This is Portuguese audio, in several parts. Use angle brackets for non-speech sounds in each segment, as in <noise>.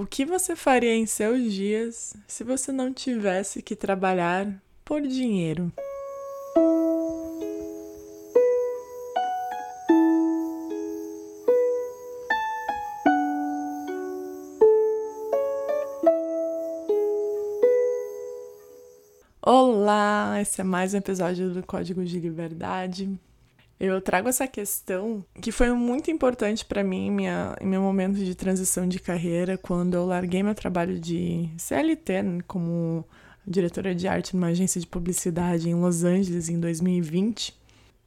O que você faria em seus dias se você não tivesse que trabalhar por dinheiro? Olá, esse é mais um episódio do Código de Liberdade. Eu trago essa questão que foi muito importante para mim minha, em meu momento de transição de carreira, quando eu larguei meu trabalho de CLT né, como diretora de arte numa agência de publicidade em Los Angeles em 2020. O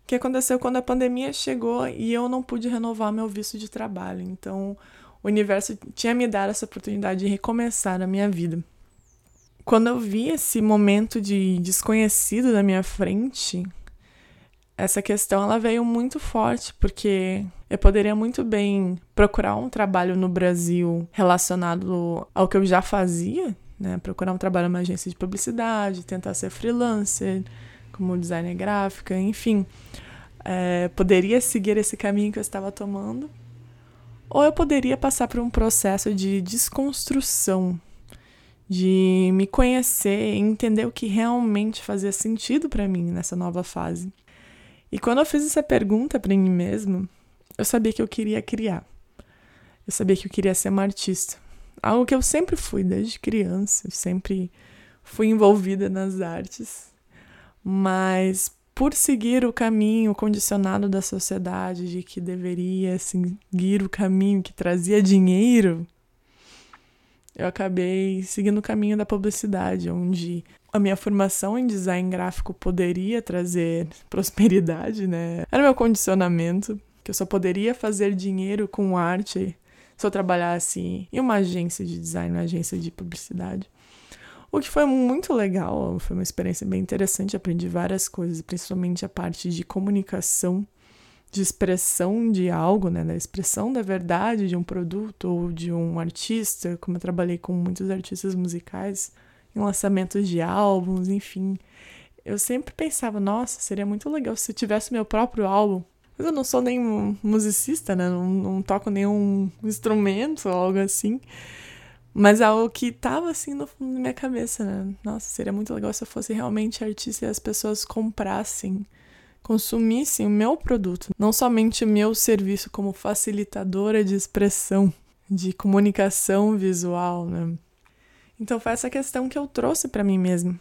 que aconteceu quando a pandemia chegou e eu não pude renovar meu visto de trabalho. Então, o universo tinha me dado essa oportunidade de recomeçar a minha vida. Quando eu vi esse momento de desconhecido na minha frente, essa questão ela veio muito forte, porque eu poderia muito bem procurar um trabalho no Brasil relacionado ao que eu já fazia, né? Procurar um trabalho numa agência de publicidade, tentar ser freelancer, como designer gráfica, enfim. É, poderia seguir esse caminho que eu estava tomando, ou eu poderia passar por um processo de desconstrução, de me conhecer e entender o que realmente fazia sentido para mim nessa nova fase. E quando eu fiz essa pergunta para mim mesmo, eu sabia que eu queria criar. Eu sabia que eu queria ser uma artista. Algo que eu sempre fui desde criança, eu sempre fui envolvida nas artes. Mas por seguir o caminho condicionado da sociedade de que deveria seguir o caminho que trazia dinheiro, eu acabei seguindo o caminho da publicidade, onde a minha formação em design gráfico poderia trazer prosperidade, né? Era meu condicionamento, que eu só poderia fazer dinheiro com arte se eu trabalhasse em uma agência de design, uma agência de publicidade. O que foi muito legal, foi uma experiência bem interessante, aprendi várias coisas, principalmente a parte de comunicação, de expressão de algo, né, da expressão da verdade de um produto ou de um artista, como eu trabalhei com muitos artistas musicais, em lançamentos de álbuns, enfim. Eu sempre pensava, nossa, seria muito legal se eu tivesse meu próprio álbum. Mas eu não sou nem musicista, né? Não, não toco nenhum instrumento ou algo assim. Mas algo que tava assim no fundo da minha cabeça, né? Nossa, seria muito legal se eu fosse realmente artista e as pessoas comprassem, consumissem o meu produto, não somente o meu serviço como facilitadora de expressão, de comunicação visual, né? Então foi essa questão que eu trouxe para mim mesmo.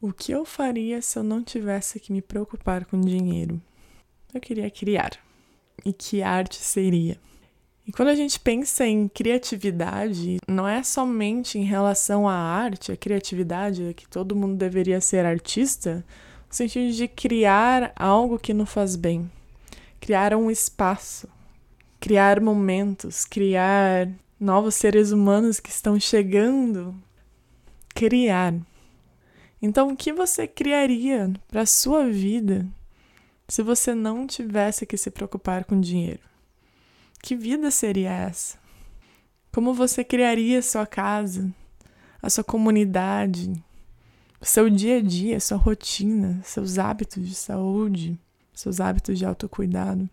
O que eu faria se eu não tivesse que me preocupar com dinheiro? Eu queria criar. E que arte seria? E quando a gente pensa em criatividade, não é somente em relação à arte, a criatividade, é que todo mundo deveria ser artista, no sentido de criar algo que nos faz bem, criar um espaço, criar momentos, criar novos seres humanos que estão chegando, criar. Então, o que você criaria para a sua vida se você não tivesse que se preocupar com dinheiro? Que vida seria essa? Como você criaria a sua casa, a sua comunidade, seu dia a dia, sua rotina, seus hábitos de saúde, seus hábitos de autocuidado?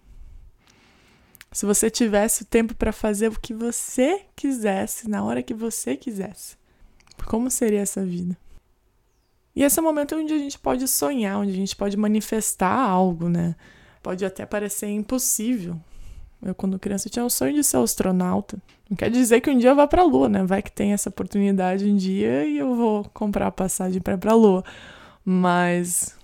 Se você tivesse o tempo para fazer o que você quisesse, na hora que você quisesse, como seria essa vida? E esse é o momento onde a gente pode sonhar, onde a gente pode manifestar algo, né? Pode até parecer impossível. Eu, quando criança, tinha o sonho de ser astronauta. Não quer dizer que um dia eu vá para a Lua, né? Vai que tem essa oportunidade um dia e eu vou comprar a passagem para ir para a Lua. Mas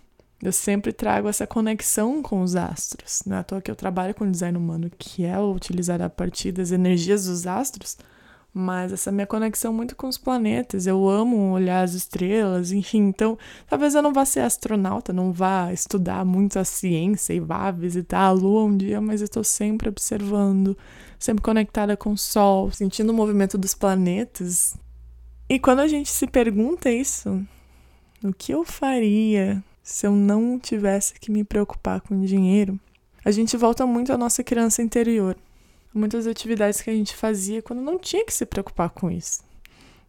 eu sempre trago essa conexão com os astros. Não é à toa que eu trabalho com design humano, que é utilizar a partir das energias dos astros, mas essa minha conexão muito com os planetas. Eu amo olhar as estrelas, enfim. Então, talvez eu não vá ser astronauta, não vá estudar muito a ciência e vá visitar a Lua um dia, mas eu estou sempre observando, sempre conectada com o Sol, sentindo o movimento dos planetas. E quando a gente se pergunta isso, o que eu faria se eu não tivesse que me preocupar com dinheiro, a gente volta muito à nossa criança interior. Muitas atividades que a gente fazia quando não tinha que se preocupar com isso.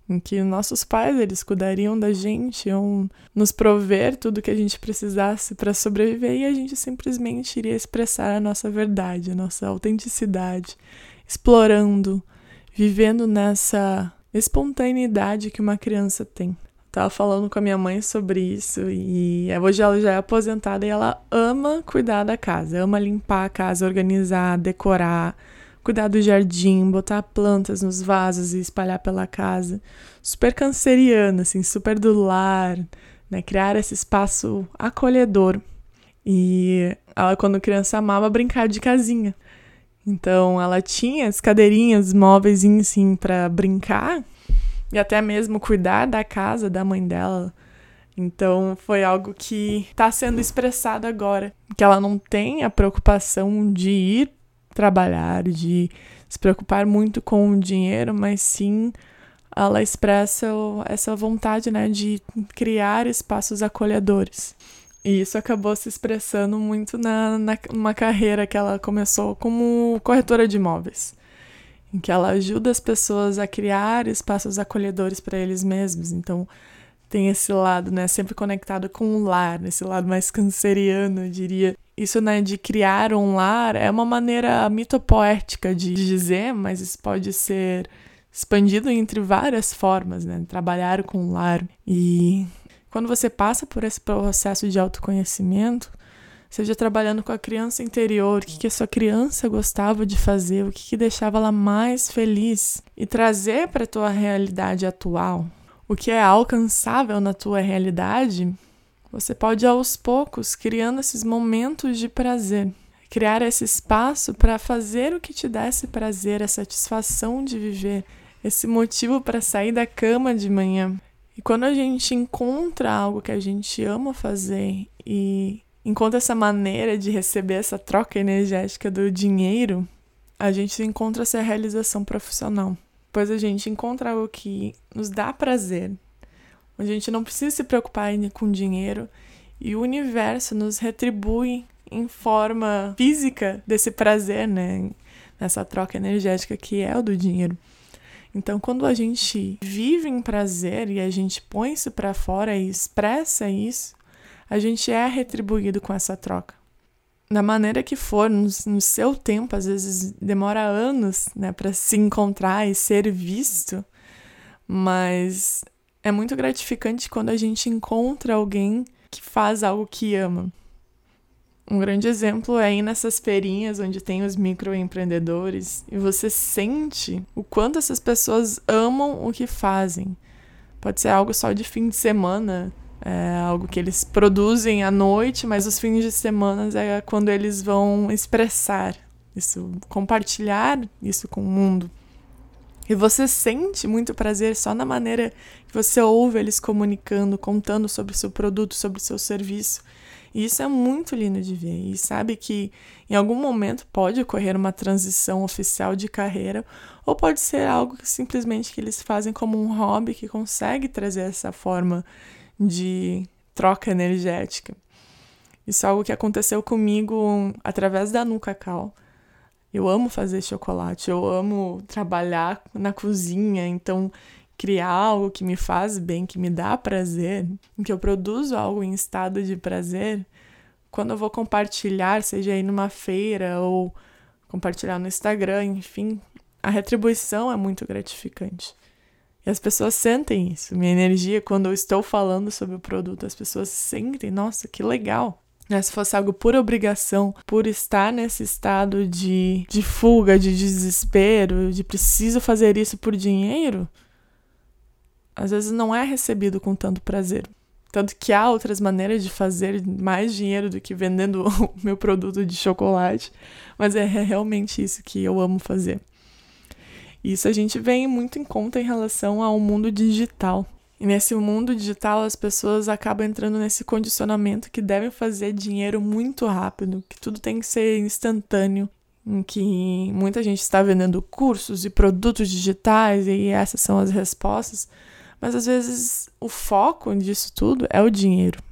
Em que nossos pais, eles cuidariam da gente, iam nos prover tudo que a gente precisasse para sobreviver e a gente simplesmente iria expressar a nossa verdade, a nossa autenticidade, explorando, vivendo nessa espontaneidade que uma criança tem. Tava falando com a minha mãe sobre isso e hoje ela já é aposentada e ela ama cuidar da casa, ama limpar a casa, organizar, decorar, cuidar do jardim, botar plantas nos vasos e espalhar pela casa. Super canceriana, assim, super do lar, né? Criar esse espaço acolhedor. E ela, quando criança, amava brincar de casinha. Então, ela tinha as cadeirinhas, móveis, assim, para brincar e até mesmo cuidar da casa da mãe dela. Então foi algo que está sendo expressado agora, que ela não tem a preocupação de ir trabalhar, de se preocupar muito com o dinheiro, mas sim ela expressa essa vontade, né, de criar espaços acolhedores. E isso acabou se expressando muito na, na numa carreira que ela começou como corretora de imóveis em que ela ajuda as pessoas a criar espaços acolhedores para eles mesmos. Então, tem esse lado, né, sempre conectado com o lar, esse lado mais canceriano, eu diria. Isso, né, de criar um lar é uma maneira mitopoética de dizer, mas isso pode ser expandido entre várias formas, né, trabalhar com o lar. E quando você passa por esse processo de autoconhecimento, seja trabalhando com a criança interior, o que, que a sua criança gostava de fazer, o que, que deixava ela mais feliz e trazer para a tua realidade atual o que é alcançável na tua realidade, você pode aos poucos criando esses momentos de prazer, criar esse espaço para fazer o que te desse prazer, a satisfação de viver, esse motivo para sair da cama de manhã. E quando a gente encontra algo que a gente ama fazer e encontra essa maneira de receber essa troca energética do dinheiro, a gente encontra essa realização profissional. Pois a gente encontra algo que nos dá prazer, a gente não precisa se preocupar com dinheiro e o universo nos retribui em forma física desse prazer, né? Nessa troca energética que é o do dinheiro. Então, quando a gente vive em prazer e a gente põe isso para fora e expressa isso, a gente é retribuído com essa troca. Da maneira que for, no, no seu tempo, às vezes demora anos né, para se encontrar e ser visto, mas é muito gratificante quando a gente encontra alguém que faz algo que ama. Um grande exemplo é ir nessas feirinhas onde tem os microempreendedores e você sente o quanto essas pessoas amam o que fazem. Pode ser algo só de fim de semana, é algo que eles produzem à noite, mas os fins de semana é quando eles vão expressar isso, compartilhar isso com o mundo. E você sente muito prazer só na maneira que você ouve eles comunicando, contando sobre o seu produto, sobre o seu serviço. E isso é muito lindo de ver. E sabe que em algum momento pode ocorrer uma transição oficial de carreira, ou pode ser algo que simplesmente que eles fazem como um hobby que consegue trazer essa forma de troca energética. Isso é algo que aconteceu comigo através da Nu Cacau. Eu amo fazer chocolate, eu amo trabalhar na cozinha, então criar algo que me faz bem, que me dá prazer, em que eu produzo algo em estado de prazer, quando eu vou compartilhar, seja aí numa feira ou compartilhar no Instagram, enfim, a retribuição é muito gratificante. E as pessoas sentem isso. Minha energia, quando eu estou falando sobre o produto, as pessoas sentem, nossa, que legal. Né? Se fosse algo por obrigação, por estar nesse estado de, de fuga, de desespero, de preciso fazer isso por dinheiro, às vezes não é recebido com tanto prazer. Tanto que há outras maneiras de fazer mais dinheiro do que vendendo <laughs> o meu produto de chocolate, mas é realmente isso que eu amo fazer. Isso a gente vem muito em conta em relação ao mundo digital. E nesse mundo digital, as pessoas acabam entrando nesse condicionamento que devem fazer dinheiro muito rápido, que tudo tem que ser instantâneo, em que muita gente está vendendo cursos e produtos digitais e essas são as respostas, mas às vezes o foco disso tudo é o dinheiro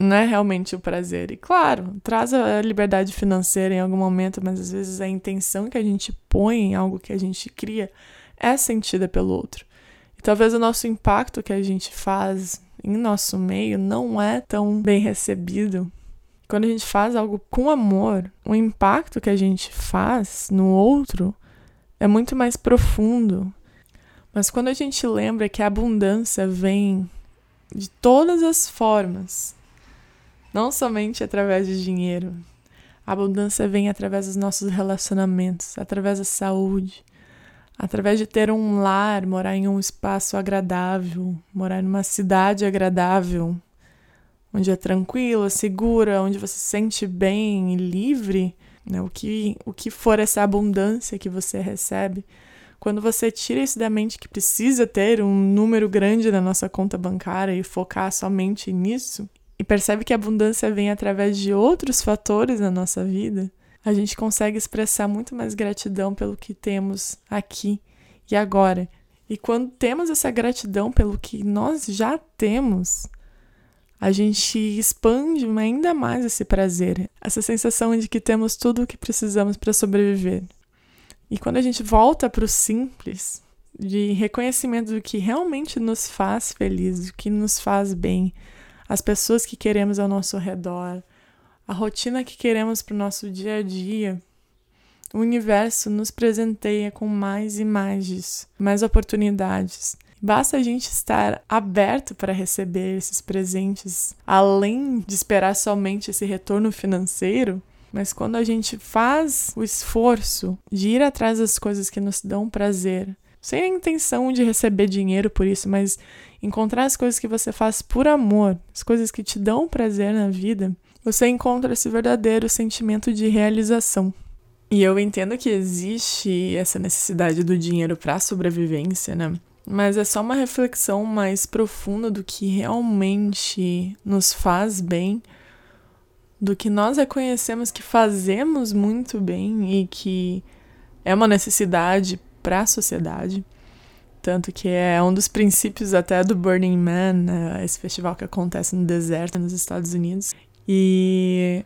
não é realmente o prazer. E claro, traz a liberdade financeira em algum momento, mas às vezes a intenção que a gente põe em algo que a gente cria é sentida pelo outro. Talvez o nosso impacto que a gente faz em nosso meio não é tão bem recebido. Quando a gente faz algo com amor, o impacto que a gente faz no outro é muito mais profundo. Mas quando a gente lembra que a abundância vem de todas as formas, não somente através de dinheiro, a abundância vem através dos nossos relacionamentos, através da saúde, através de ter um lar, morar em um espaço agradável, morar numa cidade agradável, onde é tranquila, segura, onde você se sente bem e livre, né? o, que, o que for essa abundância que você recebe. Quando você tira isso da mente que precisa ter um número grande na nossa conta bancária e focar somente nisso, e percebe que a abundância vem através de outros fatores na nossa vida, a gente consegue expressar muito mais gratidão pelo que temos aqui e agora. E quando temos essa gratidão pelo que nós já temos, a gente expande ainda mais esse prazer, essa sensação de que temos tudo o que precisamos para sobreviver. E quando a gente volta para o simples, de reconhecimento do que realmente nos faz felizes, do que nos faz bem, as pessoas que queremos ao nosso redor, a rotina que queremos para o nosso dia a dia, o universo nos presenteia com mais e mais disso, mais oportunidades. Basta a gente estar aberto para receber esses presentes, além de esperar somente esse retorno financeiro. Mas quando a gente faz o esforço de ir atrás das coisas que nos dão prazer, sem a intenção de receber dinheiro por isso, mas encontrar as coisas que você faz por amor, as coisas que te dão prazer na vida, você encontra esse verdadeiro sentimento de realização. E eu entendo que existe essa necessidade do dinheiro para sobrevivência, né? Mas é só uma reflexão mais profunda do que realmente nos faz bem, do que nós reconhecemos que fazemos muito bem e que é uma necessidade para a sociedade. Tanto que é um dos princípios até do Burning Man, né? esse festival que acontece no deserto nos Estados Unidos. E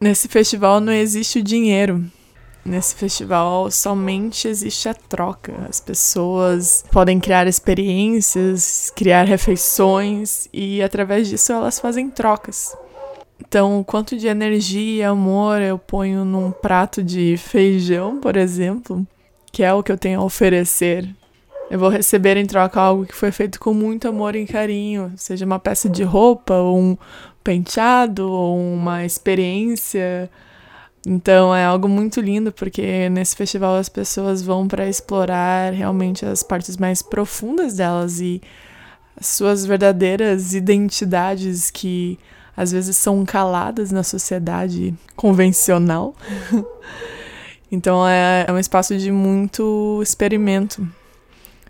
nesse festival não existe o dinheiro. Nesse festival somente existe a troca. As pessoas podem criar experiências, criar refeições e através disso elas fazem trocas. Então, quanto de energia e amor eu ponho num prato de feijão, por exemplo, que é o que eu tenho a oferecer. Eu vou receber em troca algo que foi feito com muito amor e carinho, seja uma peça de roupa, ou um penteado ou uma experiência. Então é algo muito lindo porque nesse festival as pessoas vão para explorar realmente as partes mais profundas delas e suas verdadeiras identidades que às vezes são caladas na sociedade convencional. <laughs> então é, é um espaço de muito experimento.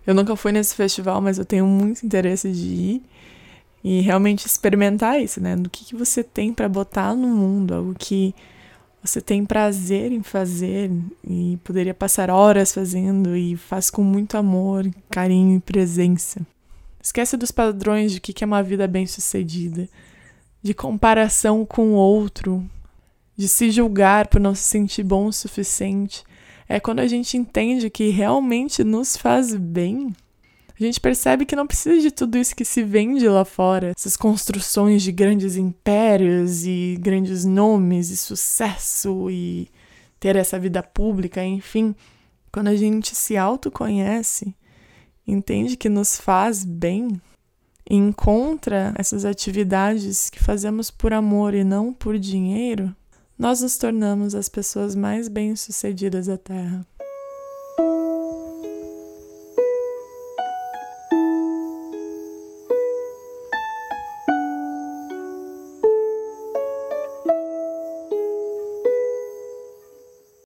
Eu nunca fui nesse festival, mas eu tenho muito interesse de ir e realmente experimentar isso, né? Do que, que você tem para botar no mundo, algo que você tem prazer em fazer e poderia passar horas fazendo e faz com muito amor, carinho e presença. Esquece dos padrões de que é uma vida bem-sucedida, de comparação com o outro, de se julgar por não se sentir bom o suficiente. É quando a gente entende que realmente nos faz bem a gente percebe que não precisa de tudo isso que se vende lá fora, essas construções de grandes impérios e grandes nomes e sucesso e ter essa vida pública, enfim. Quando a gente se autoconhece, entende que nos faz bem e encontra essas atividades que fazemos por amor e não por dinheiro, nós nos tornamos as pessoas mais bem-sucedidas da Terra.